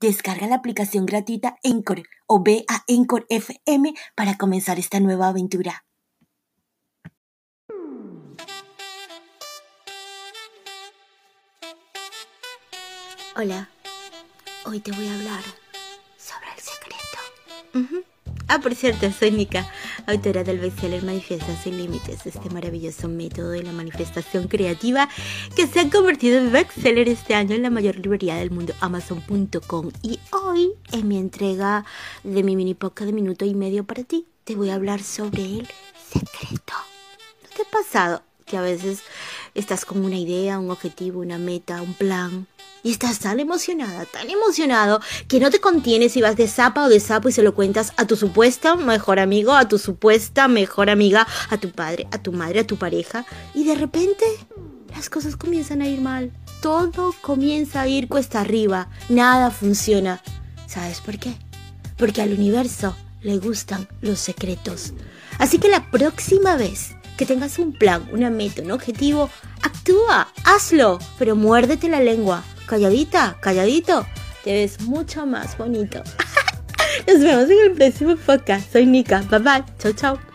Descarga la aplicación gratuita Encore o ve a Encore FM para comenzar esta nueva aventura. Hola, hoy te voy a hablar sobre el secreto. Ah, por cierto, soy Nika, autora del bestseller Manifiesta sin Límites, este maravilloso método de la manifestación creativa que se ha convertido en bestseller este año en la mayor librería del mundo, Amazon.com. Y hoy, en mi entrega de mi mini podcast de minuto y medio para ti, te voy a hablar sobre el secreto. ¿No te ha pasado que a veces estás con una idea, un objetivo, una meta, un plan? Y estás tan emocionada, tan emocionado, que no te contienes y vas de zapa o de sapo y se lo cuentas a tu supuesta mejor amigo, a tu supuesta mejor amiga, a tu padre, a tu madre, a tu pareja. Y de repente las cosas comienzan a ir mal. Todo comienza a ir cuesta arriba. Nada funciona. ¿Sabes por qué? Porque al universo le gustan los secretos. Así que la próxima vez que tengas un plan, una meta, un objetivo, actúa, hazlo, pero muérdete la lengua calladita, calladito, te ves mucho más bonito. Nos vemos en el próximo podcast. Soy Nika. Bye bye. Chau, chau.